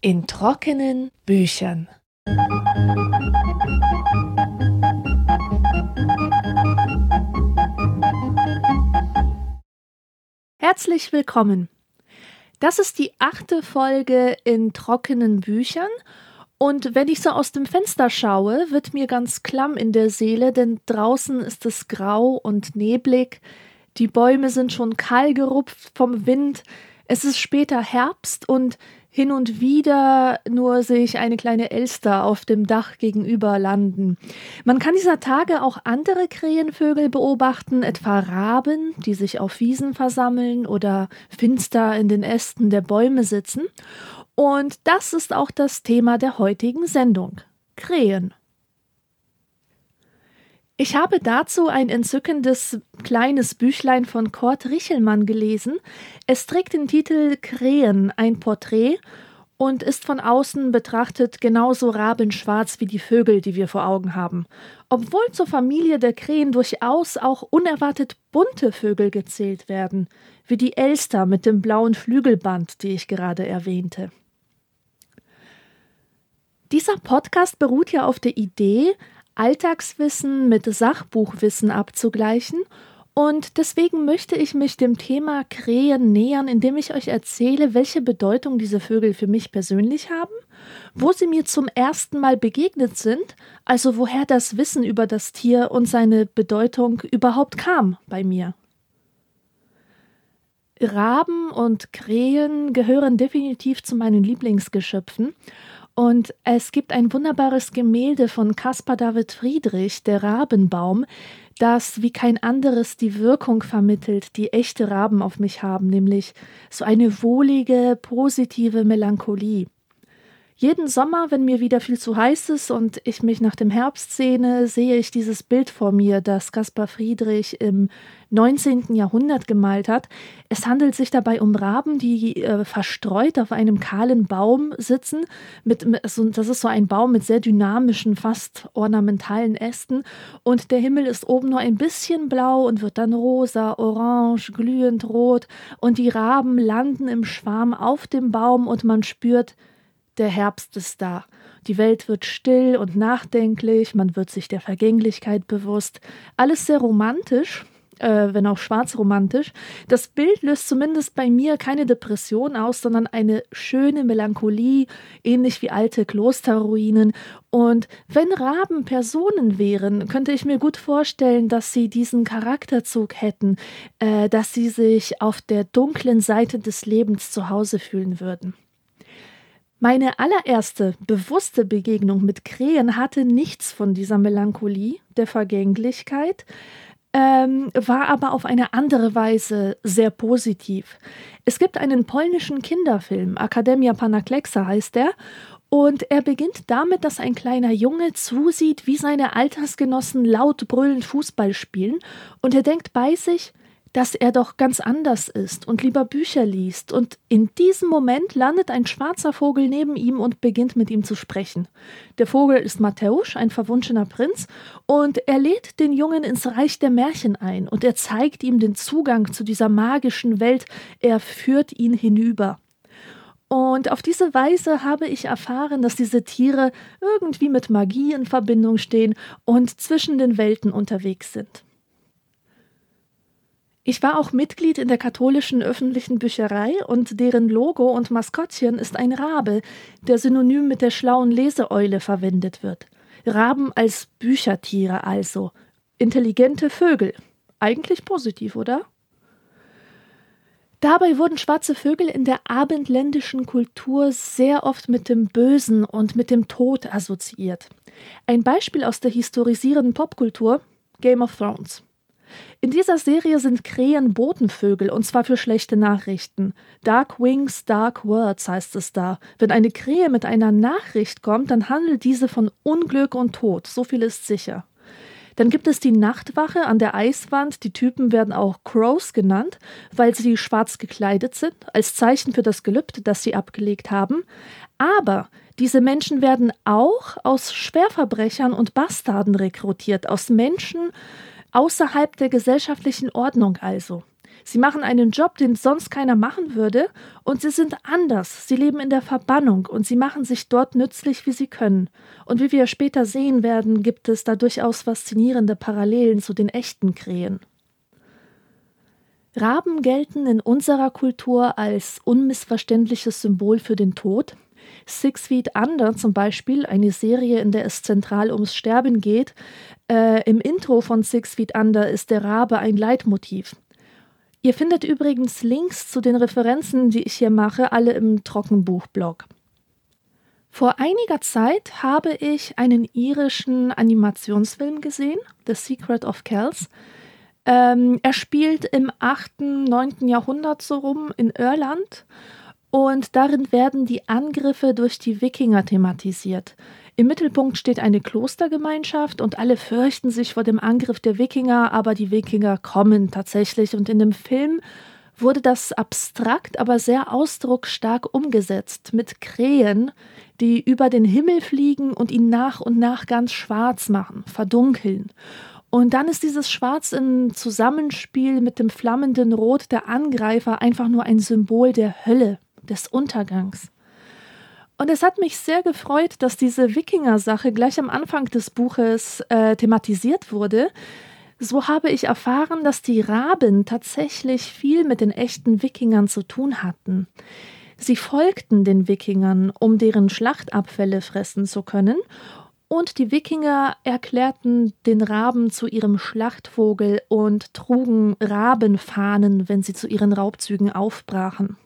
In trockenen Büchern. Herzlich willkommen. Das ist die achte Folge in trockenen Büchern. Und wenn ich so aus dem Fenster schaue, wird mir ganz klamm in der Seele, denn draußen ist es grau und neblig. Die Bäume sind schon kahl gerupft vom Wind. Es ist später Herbst und hin und wieder nur sehe ich eine kleine Elster auf dem Dach gegenüber landen. Man kann dieser Tage auch andere Krähenvögel beobachten, etwa Raben, die sich auf Wiesen versammeln oder finster in den Ästen der Bäume sitzen. Und das ist auch das Thema der heutigen Sendung. Krähen. Ich habe dazu ein entzückendes kleines Büchlein von Kurt Richelmann gelesen. Es trägt den Titel Krähen, ein Porträt und ist von außen betrachtet genauso rabenschwarz wie die Vögel, die wir vor Augen haben. Obwohl zur Familie der Krähen durchaus auch unerwartet bunte Vögel gezählt werden, wie die Elster mit dem blauen Flügelband, die ich gerade erwähnte. Dieser Podcast beruht ja auf der Idee, Alltagswissen mit Sachbuchwissen abzugleichen und deswegen möchte ich mich dem Thema Krähen nähern, indem ich euch erzähle, welche Bedeutung diese Vögel für mich persönlich haben, wo sie mir zum ersten Mal begegnet sind, also woher das Wissen über das Tier und seine Bedeutung überhaupt kam bei mir. Raben und Krähen gehören definitiv zu meinen Lieblingsgeschöpfen und es gibt ein wunderbares Gemälde von Caspar David Friedrich, der Rabenbaum, das wie kein anderes die Wirkung vermittelt, die echte Raben auf mich haben, nämlich so eine wohlige, positive Melancholie. Jeden Sommer, wenn mir wieder viel zu heiß ist und ich mich nach dem Herbst sehne, sehe ich dieses Bild vor mir, das Caspar Friedrich im 19. Jahrhundert gemalt hat. Es handelt sich dabei um Raben, die äh, verstreut auf einem kahlen Baum sitzen. Mit, also das ist so ein Baum mit sehr dynamischen, fast ornamentalen Ästen. Und der Himmel ist oben nur ein bisschen blau und wird dann rosa, orange, glühend rot. Und die Raben landen im Schwarm auf dem Baum und man spürt, der Herbst ist da. Die Welt wird still und nachdenklich, man wird sich der Vergänglichkeit bewusst. Alles sehr romantisch, äh, wenn auch schwarzromantisch. Das Bild löst zumindest bei mir keine Depression aus, sondern eine schöne Melancholie, ähnlich wie alte Klosterruinen. Und wenn Raben Personen wären, könnte ich mir gut vorstellen, dass sie diesen Charakterzug hätten, äh, dass sie sich auf der dunklen Seite des Lebens zu Hause fühlen würden. Meine allererste bewusste Begegnung mit Krähen hatte nichts von dieser Melancholie, der Vergänglichkeit, ähm, war aber auf eine andere Weise sehr positiv. Es gibt einen polnischen Kinderfilm, Akademia Panaklexa heißt er, und er beginnt damit, dass ein kleiner Junge zusieht, wie seine Altersgenossen laut brüllend Fußball spielen, und er denkt bei sich, dass er doch ganz anders ist und lieber Bücher liest, und in diesem Moment landet ein schwarzer Vogel neben ihm und beginnt mit ihm zu sprechen. Der Vogel ist Matthäus, ein verwunschener Prinz, und er lädt den Jungen ins Reich der Märchen ein, und er zeigt ihm den Zugang zu dieser magischen Welt, er führt ihn hinüber. Und auf diese Weise habe ich erfahren, dass diese Tiere irgendwie mit Magie in Verbindung stehen und zwischen den Welten unterwegs sind. Ich war auch Mitglied in der katholischen öffentlichen Bücherei und deren Logo und Maskottchen ist ein Rabe, der synonym mit der schlauen Leseeule verwendet wird. Raben als Büchertiere also. Intelligente Vögel. Eigentlich positiv, oder? Dabei wurden schwarze Vögel in der abendländischen Kultur sehr oft mit dem Bösen und mit dem Tod assoziiert. Ein Beispiel aus der historisierenden Popkultur Game of Thrones. In dieser Serie sind Krähen Botenvögel und zwar für schlechte Nachrichten. Dark Wings, Dark Words heißt es da. Wenn eine Krähe mit einer Nachricht kommt, dann handelt diese von Unglück und Tod. So viel ist sicher. Dann gibt es die Nachtwache an der Eiswand. Die Typen werden auch Crows genannt, weil sie schwarz gekleidet sind, als Zeichen für das Gelübde, das sie abgelegt haben. Aber diese Menschen werden auch aus Schwerverbrechern und Bastarden rekrutiert, aus Menschen, Außerhalb der gesellschaftlichen Ordnung also. Sie machen einen Job, den sonst keiner machen würde, und sie sind anders. Sie leben in der Verbannung und sie machen sich dort nützlich, wie sie können. Und wie wir später sehen werden, gibt es da durchaus faszinierende Parallelen zu den echten Krähen. Raben gelten in unserer Kultur als unmissverständliches Symbol für den Tod. Six Feet Under zum Beispiel, eine Serie, in der es zentral ums Sterben geht. Äh, Im Intro von Six Feet Under ist der Rabe ein Leitmotiv. Ihr findet übrigens Links zu den Referenzen, die ich hier mache, alle im Trockenbuch-Blog. Vor einiger Zeit habe ich einen irischen Animationsfilm gesehen, The Secret of Kells. Ähm, er spielt im 8., 9. Jahrhundert so rum in Irland und darin werden die Angriffe durch die Wikinger thematisiert. Im Mittelpunkt steht eine Klostergemeinschaft und alle fürchten sich vor dem Angriff der Wikinger, aber die Wikinger kommen tatsächlich und in dem Film wurde das abstrakt, aber sehr ausdrucksstark umgesetzt mit Krähen, die über den Himmel fliegen und ihn nach und nach ganz schwarz machen, verdunkeln. Und dann ist dieses Schwarz im Zusammenspiel mit dem flammenden Rot der Angreifer einfach nur ein Symbol der Hölle, des Untergangs. Und es hat mich sehr gefreut, dass diese Wikinger-Sache gleich am Anfang des Buches äh, thematisiert wurde. So habe ich erfahren, dass die Raben tatsächlich viel mit den echten Wikingern zu tun hatten. Sie folgten den Wikingern, um deren Schlachtabfälle fressen zu können, und die Wikinger erklärten den Raben zu ihrem Schlachtvogel und trugen Rabenfahnen, wenn sie zu ihren Raubzügen aufbrachen.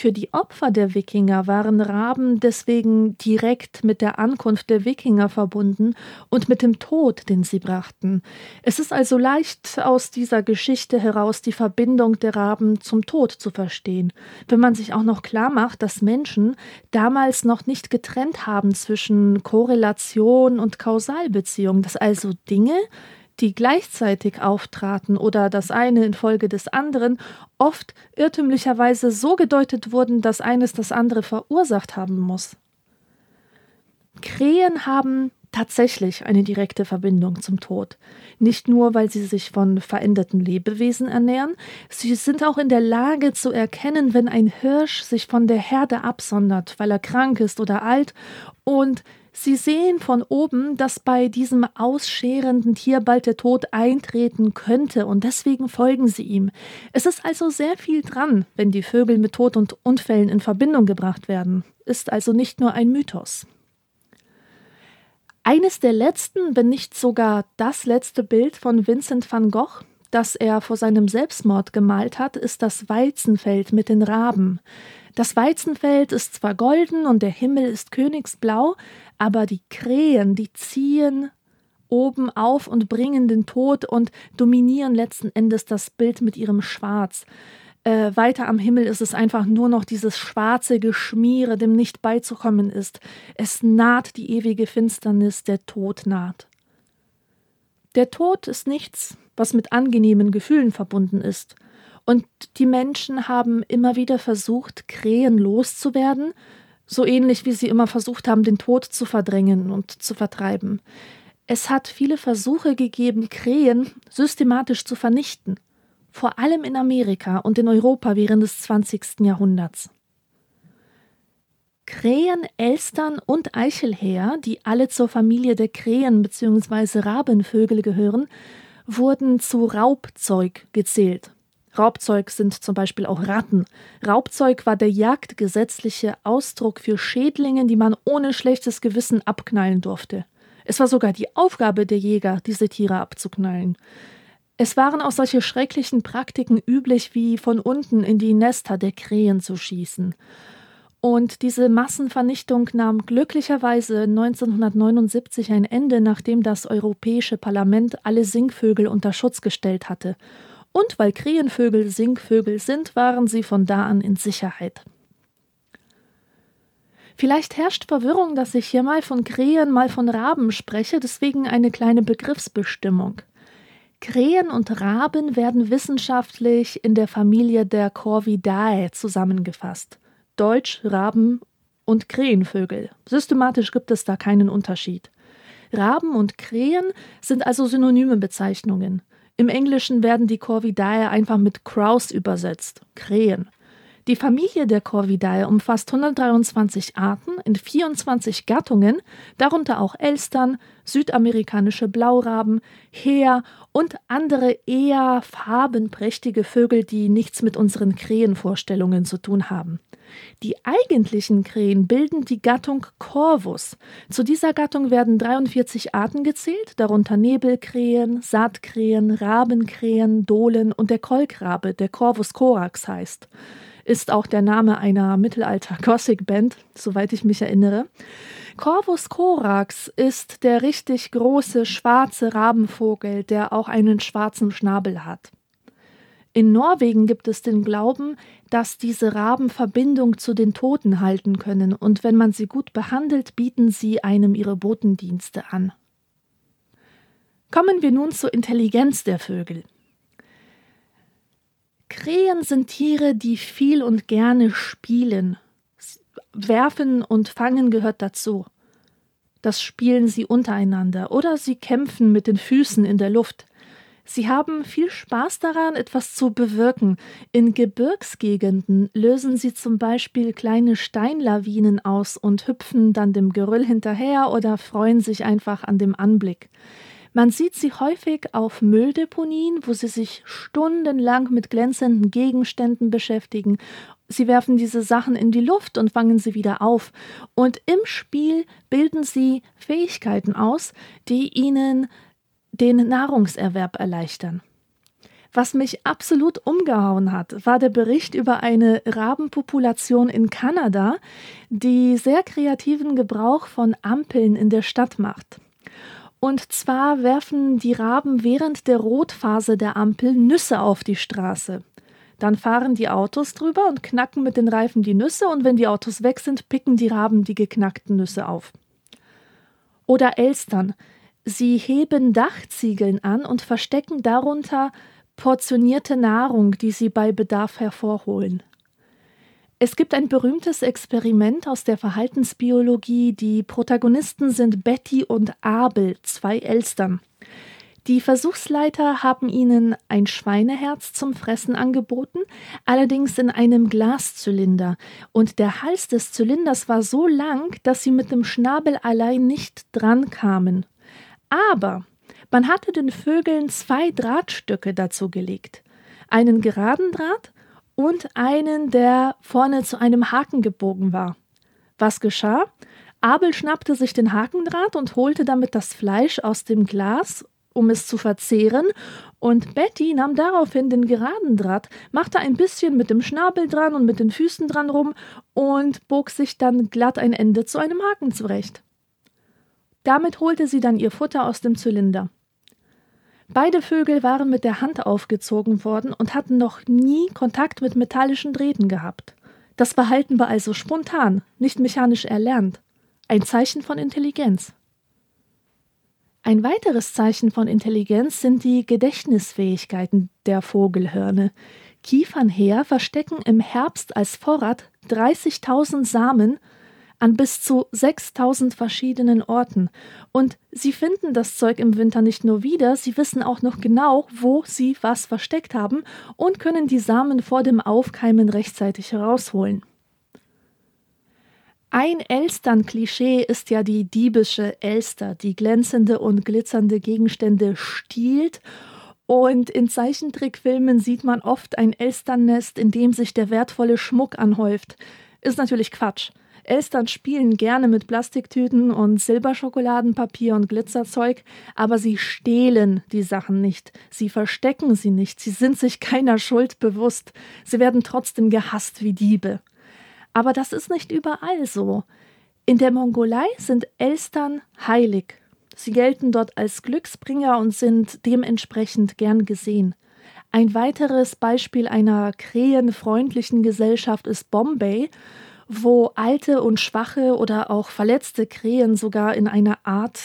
Für die Opfer der Wikinger waren Raben deswegen direkt mit der Ankunft der Wikinger verbunden und mit dem Tod, den sie brachten. Es ist also leicht aus dieser Geschichte heraus die Verbindung der Raben zum Tod zu verstehen, wenn man sich auch noch klar macht, dass Menschen damals noch nicht getrennt haben zwischen Korrelation und Kausalbeziehung, dass also Dinge, die gleichzeitig auftraten oder das eine infolge des anderen, oft irrtümlicherweise so gedeutet wurden, dass eines das andere verursacht haben muss. Krähen haben tatsächlich eine direkte Verbindung zum Tod. Nicht nur, weil sie sich von veränderten Lebewesen ernähren, sie sind auch in der Lage zu erkennen, wenn ein Hirsch sich von der Herde absondert, weil er krank ist oder alt, und Sie sehen von oben, dass bei diesem ausscherenden Tier bald der Tod eintreten könnte und deswegen folgen sie ihm. Es ist also sehr viel dran, wenn die Vögel mit Tod und Unfällen in Verbindung gebracht werden. Ist also nicht nur ein Mythos. Eines der letzten, wenn nicht sogar das letzte Bild von Vincent van Gogh, das er vor seinem Selbstmord gemalt hat, ist das Weizenfeld mit den Raben. Das Weizenfeld ist zwar golden und der Himmel ist königsblau, aber die Krähen, die ziehen oben auf und bringen den Tod und dominieren letzten Endes das Bild mit ihrem Schwarz. Äh, weiter am Himmel ist es einfach nur noch dieses schwarze Geschmiere, dem nicht beizukommen ist. Es naht die ewige Finsternis, der Tod naht. Der Tod ist nichts, was mit angenehmen Gefühlen verbunden ist. Und die Menschen haben immer wieder versucht, Krähen loszuwerden, so ähnlich wie sie immer versucht haben, den Tod zu verdrängen und zu vertreiben. Es hat viele Versuche gegeben, Krähen systematisch zu vernichten, vor allem in Amerika und in Europa während des 20. Jahrhunderts. Krähen, Elstern und Eichelhäher, die alle zur Familie der Krähen bzw. Rabenvögel gehören, wurden zu Raubzeug gezählt. Raubzeug sind zum Beispiel auch Ratten. Raubzeug war der jagdgesetzliche Ausdruck für Schädlinge, die man ohne schlechtes Gewissen abknallen durfte. Es war sogar die Aufgabe der Jäger, diese Tiere abzuknallen. Es waren auch solche schrecklichen Praktiken üblich, wie von unten in die Nester der Krähen zu schießen. Und diese Massenvernichtung nahm glücklicherweise 1979 ein Ende, nachdem das Europäische Parlament alle Singvögel unter Schutz gestellt hatte und weil Krähenvögel Singvögel sind, waren sie von da an in Sicherheit. Vielleicht herrscht Verwirrung, dass ich hier mal von Krähen, mal von Raben spreche, deswegen eine kleine Begriffsbestimmung. Krähen und Raben werden wissenschaftlich in der Familie der Corvidae zusammengefasst. Deutsch Raben und Krähenvögel. Systematisch gibt es da keinen Unterschied. Raben und Krähen sind also synonyme Bezeichnungen. Im Englischen werden die Corvidae einfach mit Crows übersetzt, Krähen. Die Familie der Corvidae umfasst 123 Arten in 24 Gattungen, darunter auch Elstern, südamerikanische Blauraben, Heer und andere eher farbenprächtige Vögel, die nichts mit unseren Krähenvorstellungen zu tun haben. Die eigentlichen Krähen bilden die Gattung Corvus. Zu dieser Gattung werden 43 Arten gezählt, darunter Nebelkrähen, Saatkrähen, Rabenkrähen, Dohlen und der Kolkrabe, der Corvus corax heißt ist auch der Name einer Mittelalter-Gothic-Band, soweit ich mich erinnere. Corvus corax ist der richtig große schwarze Rabenvogel, der auch einen schwarzen Schnabel hat. In Norwegen gibt es den Glauben, dass diese Raben Verbindung zu den Toten halten können und wenn man sie gut behandelt, bieten sie einem ihre Botendienste an. Kommen wir nun zur Intelligenz der Vögel. Krähen sind Tiere, die viel und gerne spielen. Werfen und Fangen gehört dazu. Das spielen sie untereinander oder sie kämpfen mit den Füßen in der Luft. Sie haben viel Spaß daran, etwas zu bewirken. In Gebirgsgegenden lösen sie zum Beispiel kleine Steinlawinen aus und hüpfen dann dem Geröll hinterher oder freuen sich einfach an dem Anblick. Man sieht sie häufig auf Mülldeponien, wo sie sich stundenlang mit glänzenden Gegenständen beschäftigen. Sie werfen diese Sachen in die Luft und fangen sie wieder auf. Und im Spiel bilden sie Fähigkeiten aus, die ihnen den Nahrungserwerb erleichtern. Was mich absolut umgehauen hat, war der Bericht über eine Rabenpopulation in Kanada, die sehr kreativen Gebrauch von Ampeln in der Stadt macht. Und zwar werfen die Raben während der Rotphase der Ampel Nüsse auf die Straße. Dann fahren die Autos drüber und knacken mit den Reifen die Nüsse und wenn die Autos weg sind, picken die Raben die geknackten Nüsse auf. Oder Elstern. Sie heben Dachziegeln an und verstecken darunter portionierte Nahrung, die sie bei Bedarf hervorholen. Es gibt ein berühmtes Experiment aus der Verhaltensbiologie. Die Protagonisten sind Betty und Abel, zwei Elstern. Die Versuchsleiter haben ihnen ein Schweineherz zum Fressen angeboten, allerdings in einem Glaszylinder, und der Hals des Zylinders war so lang, dass sie mit dem Schnabel allein nicht dran kamen. Aber man hatte den Vögeln zwei Drahtstücke dazu gelegt, einen geraden Draht und einen, der vorne zu einem Haken gebogen war. Was geschah? Abel schnappte sich den Hakendraht und holte damit das Fleisch aus dem Glas, um es zu verzehren, und Betty nahm daraufhin den geraden Draht, machte ein bisschen mit dem Schnabel dran und mit den Füßen dran rum und bog sich dann glatt ein Ende zu einem Haken zurecht. Damit holte sie dann ihr Futter aus dem Zylinder. Beide Vögel waren mit der Hand aufgezogen worden und hatten noch nie Kontakt mit metallischen Drähten gehabt. Das Verhalten war also spontan, nicht mechanisch erlernt. Ein Zeichen von Intelligenz. Ein weiteres Zeichen von Intelligenz sind die Gedächtnisfähigkeiten der Vogelhörne. Kiefernheer verstecken im Herbst als Vorrat 30.000 Samen an bis zu 6000 verschiedenen Orten. Und sie finden das Zeug im Winter nicht nur wieder, sie wissen auch noch genau, wo sie was versteckt haben und können die Samen vor dem Aufkeimen rechtzeitig herausholen. Ein Elstern-Klischee ist ja die diebische Elster, die glänzende und glitzernde Gegenstände stiehlt und in Zeichentrickfilmen sieht man oft ein Elsternnest, in dem sich der wertvolle Schmuck anhäuft. Ist natürlich Quatsch. Elstern spielen gerne mit Plastiktüten und Silberschokoladenpapier und Glitzerzeug, aber sie stehlen die Sachen nicht, sie verstecken sie nicht, sie sind sich keiner Schuld bewusst, sie werden trotzdem gehasst wie Diebe. Aber das ist nicht überall so. In der Mongolei sind Elstern heilig. Sie gelten dort als Glücksbringer und sind dementsprechend gern gesehen. Ein weiteres Beispiel einer krähenfreundlichen Gesellschaft ist Bombay, wo alte und schwache oder auch verletzte Krähen sogar in einer Art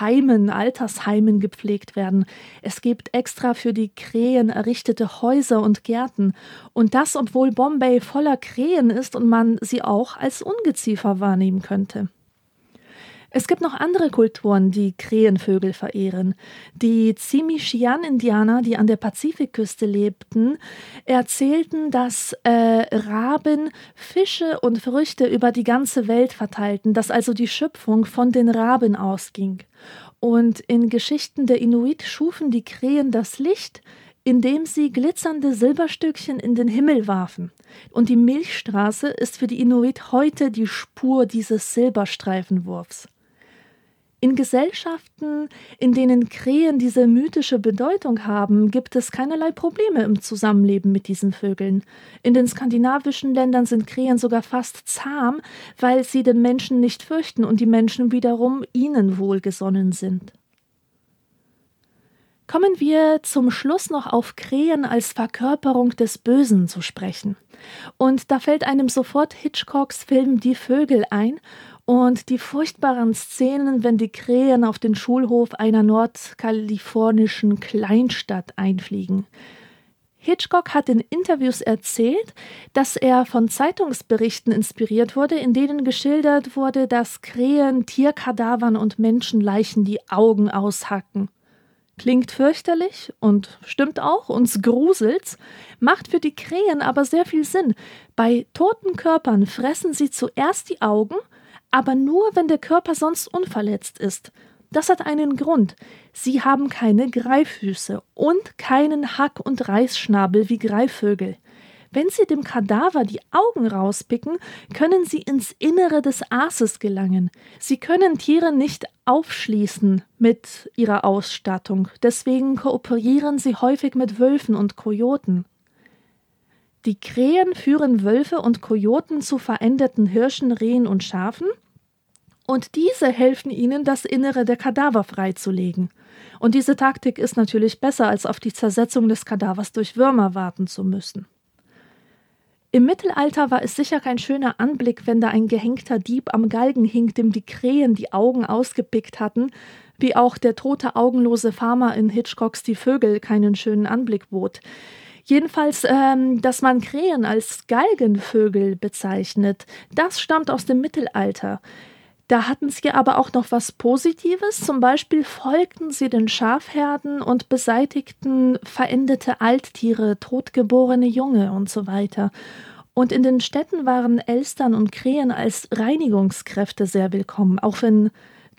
Heimen, Altersheimen gepflegt werden. Es gibt extra für die Krähen errichtete Häuser und Gärten. Und das, obwohl Bombay voller Krähen ist und man sie auch als Ungeziefer wahrnehmen könnte. Es gibt noch andere Kulturen, die Krähenvögel verehren. Die Tsimshian-Indianer, die an der Pazifikküste lebten, erzählten, dass äh, Raben Fische und Früchte über die ganze Welt verteilten, dass also die Schöpfung von den Raben ausging. Und in Geschichten der Inuit schufen die Krähen das Licht, indem sie glitzernde Silberstückchen in den Himmel warfen. Und die Milchstraße ist für die Inuit heute die Spur dieses Silberstreifenwurfs. In Gesellschaften, in denen Krähen diese mythische Bedeutung haben, gibt es keinerlei Probleme im Zusammenleben mit diesen Vögeln. In den skandinavischen Ländern sind Krähen sogar fast zahm, weil sie den Menschen nicht fürchten und die Menschen wiederum ihnen wohlgesonnen sind. Kommen wir zum Schluss noch auf Krähen als Verkörperung des Bösen zu sprechen. Und da fällt einem sofort Hitchcocks Film Die Vögel ein und die furchtbaren Szenen, wenn die Krähen auf den Schulhof einer nordkalifornischen Kleinstadt einfliegen. Hitchcock hat in Interviews erzählt, dass er von Zeitungsberichten inspiriert wurde, in denen geschildert wurde, dass Krähen Tierkadavern und Menschenleichen die Augen aushacken. Klingt fürchterlich und stimmt auch, uns gruselt's, macht für die Krähen aber sehr viel Sinn. Bei toten Körpern fressen sie zuerst die Augen aber nur, wenn der Körper sonst unverletzt ist. Das hat einen Grund. Sie haben keine Greiffüße und keinen Hack- und Reißschnabel wie Greifvögel. Wenn Sie dem Kadaver die Augen rauspicken, können Sie ins Innere des Aases gelangen. Sie können Tiere nicht aufschließen mit ihrer Ausstattung, deswegen kooperieren sie häufig mit Wölfen und Kojoten. Die Krähen führen Wölfe und Kojoten zu veränderten Hirschen, Rehen und Schafen und diese helfen ihnen, das Innere der Kadaver freizulegen. Und diese Taktik ist natürlich besser, als auf die Zersetzung des Kadavers durch Würmer warten zu müssen. Im Mittelalter war es sicher kein schöner Anblick, wenn da ein gehängter Dieb am Galgen hing, dem die Krähen die Augen ausgepickt hatten, wie auch der tote augenlose Farmer in Hitchcocks Die Vögel keinen schönen Anblick bot. Jedenfalls, ähm, dass man Krähen als Galgenvögel bezeichnet, das stammt aus dem Mittelalter. Da hatten sie aber auch noch was Positives. Zum Beispiel folgten sie den Schafherden und beseitigten verendete Alttiere, totgeborene Junge und so weiter. Und in den Städten waren Elstern und Krähen als Reinigungskräfte sehr willkommen, auch wenn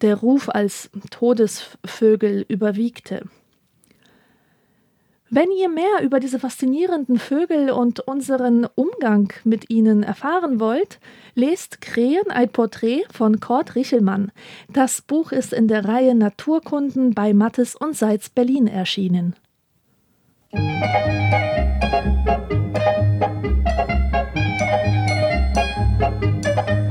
der Ruf als Todesvögel überwiegte. Wenn ihr mehr über diese faszinierenden Vögel und unseren Umgang mit ihnen erfahren wollt, lest Krähen ein Porträt von Kurt Richelmann. Das Buch ist in der Reihe Naturkunden bei Mattes und Seitz Berlin erschienen. Thank